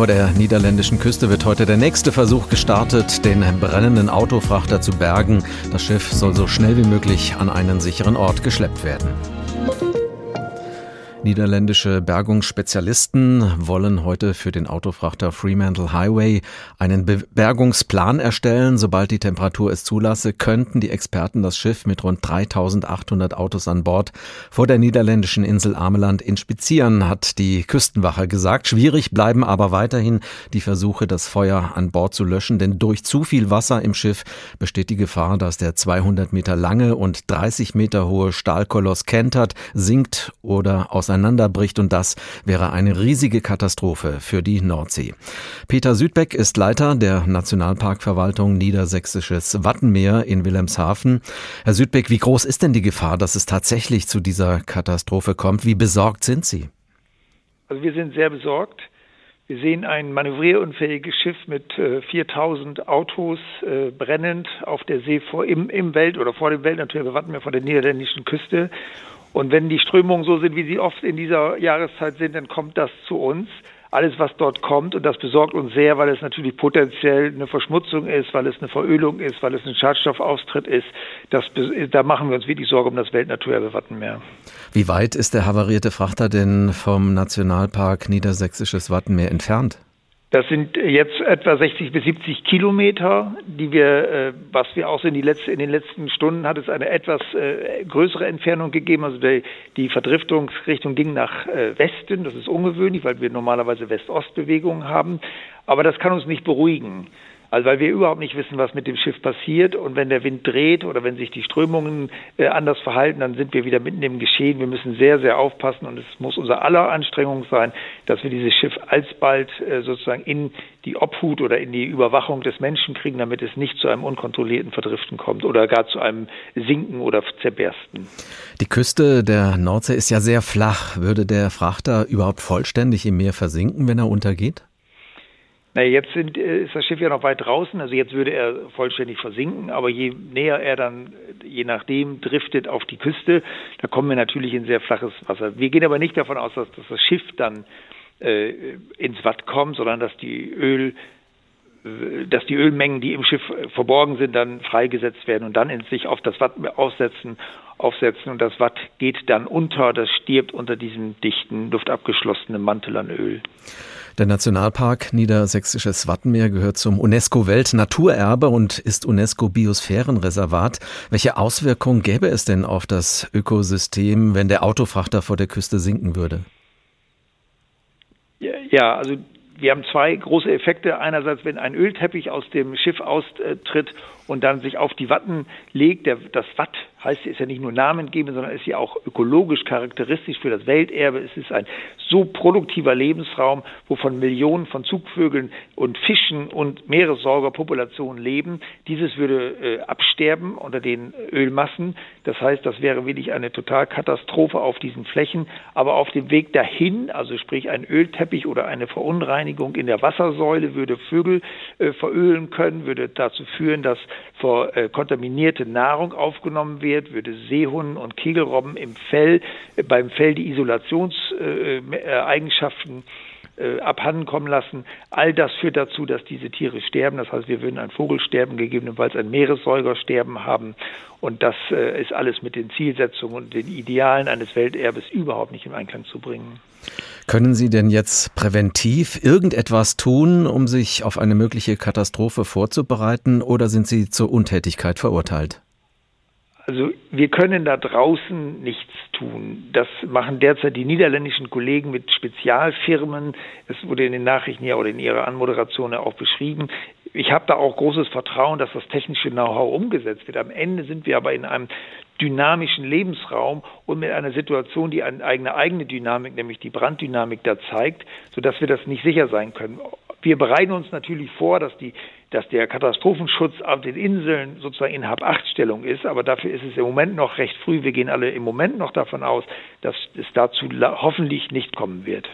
Vor der niederländischen Küste wird heute der nächste Versuch gestartet, den brennenden Autofrachter zu bergen. Das Schiff soll so schnell wie möglich an einen sicheren Ort geschleppt werden. Niederländische Bergungsspezialisten wollen heute für den Autofrachter Fremantle Highway einen Be Bergungsplan erstellen. Sobald die Temperatur es zulasse, könnten die Experten das Schiff mit rund 3800 Autos an Bord vor der niederländischen Insel Ameland inspizieren, hat die Küstenwache gesagt. Schwierig bleiben aber weiterhin die Versuche, das Feuer an Bord zu löschen, denn durch zu viel Wasser im Schiff besteht die Gefahr, dass der 200 Meter lange und 30 Meter hohe Stahlkoloss kentert, sinkt oder aus auseinanderbricht und das wäre eine riesige Katastrophe für die Nordsee. Peter Südbeck ist Leiter der Nationalparkverwaltung Niedersächsisches Wattenmeer in Wilhelmshaven. Herr Südbeck, wie groß ist denn die Gefahr, dass es tatsächlich zu dieser Katastrophe kommt? Wie besorgt sind Sie? Also wir sind sehr besorgt. Wir sehen ein manövrierunfähiges Schiff mit äh, 4000 Autos äh, brennend auf der See vor im, im Welt oder vor dem Welt wir vor der niederländischen Küste und wenn die Strömungen so sind, wie sie oft in dieser Jahreszeit sind, dann kommt das zu uns. Alles, was dort kommt, und das besorgt uns sehr, weil es natürlich potenziell eine Verschmutzung ist, weil es eine Verölung ist, weil es ein Schadstoffaustritt ist. Das, da machen wir uns wirklich Sorge um das Weltnaturerbe Wattenmeer. Wie weit ist der havarierte Frachter denn vom Nationalpark Niedersächsisches Wattenmeer entfernt? Das sind jetzt etwa 60 bis 70 Kilometer, die wir, äh, was wir auch die letzte, in den letzten Stunden hat es eine etwas äh, größere Entfernung gegeben. Also die, die Verdriftungsrichtung ging nach äh, Westen. Das ist ungewöhnlich, weil wir normalerweise West-Ost-Bewegungen haben. Aber das kann uns nicht beruhigen. Also weil wir überhaupt nicht wissen, was mit dem Schiff passiert. Und wenn der Wind dreht oder wenn sich die Strömungen äh, anders verhalten, dann sind wir wieder mitten im Geschehen. Wir müssen sehr, sehr aufpassen und es muss unser aller Anstrengung sein, dass wir dieses Schiff alsbald äh, sozusagen in die Obhut oder in die Überwachung des Menschen kriegen, damit es nicht zu einem unkontrollierten Verdriften kommt oder gar zu einem Sinken oder Zerbersten. Die Küste der Nordsee ist ja sehr flach. Würde der Frachter überhaupt vollständig im Meer versinken, wenn er untergeht? Na, jetzt sind, äh, ist das Schiff ja noch weit draußen, also jetzt würde er vollständig versinken, aber je näher er dann, je nachdem, driftet auf die Küste, da kommen wir natürlich in sehr flaches Wasser. Wir gehen aber nicht davon aus, dass, dass das Schiff dann äh, ins Watt kommt, sondern dass die Öl äh, dass die Ölmengen, die im Schiff verborgen sind, dann freigesetzt werden und dann in sich auf das Watt aufsetzen, aufsetzen und das Watt geht dann unter, das stirbt unter diesem dichten, luftabgeschlossenen Mantel an Öl. Der Nationalpark Niedersächsisches Wattenmeer gehört zum UNESCO-Weltnaturerbe und ist UNESCO-Biosphärenreservat. Welche Auswirkungen gäbe es denn auf das Ökosystem, wenn der Autofrachter vor der Küste sinken würde? Ja, also wir haben zwei große Effekte. Einerseits, wenn ein Ölteppich aus dem Schiff austritt und dann sich auf die Watten legt, der, das Watt heißt, ist ja nicht nur namengebend, sondern ist ja auch ökologisch charakteristisch für das Welterbe. Es ist ein so produktiver Lebensraum, wovon Millionen von Zugvögeln und Fischen und Meeressäugerpopulationen leben. Dieses würde äh, absterben unter den Ölmassen. Das heißt, das wäre wirklich eine Totalkatastrophe auf diesen Flächen. Aber auf dem Weg dahin, also sprich ein Ölteppich oder eine Verunreinigung in der Wassersäule, würde Vögel äh, verölen können, würde dazu führen, dass vor äh, kontaminierte Nahrung aufgenommen wird, würde Seehunden und Kegelrobben im Fell, äh, beim Fell die Isolationseigenschaften äh, abhanden kommen lassen. All das führt dazu, dass diese Tiere sterben. Das heißt, wir würden ein Vogelsterben, gegebenenfalls ein Meeressäugersterben haben. Und das äh, ist alles mit den Zielsetzungen und den Idealen eines Welterbes überhaupt nicht in Einklang zu bringen. Können Sie denn jetzt präventiv irgendetwas tun, um sich auf eine mögliche Katastrophe vorzubereiten, oder sind Sie zur Untätigkeit verurteilt? Also wir können da draußen nichts tun. Das machen derzeit die niederländischen Kollegen mit Spezialfirmen. Es wurde in den Nachrichten ja oder in Ihrer Anmoderation ja auch beschrieben. Ich habe da auch großes Vertrauen, dass das technische Know-how umgesetzt wird. Am Ende sind wir aber in einem dynamischen Lebensraum und mit einer Situation, die eine eigene, eigene Dynamik, nämlich die Branddynamik da zeigt, sodass wir das nicht sicher sein können. Wir bereiten uns natürlich vor, dass die dass der Katastrophenschutz auf den Inseln sozusagen in Hab-Acht-Stellung ist, aber dafür ist es im Moment noch recht früh. Wir gehen alle im Moment noch davon aus, dass es dazu hoffentlich nicht kommen wird.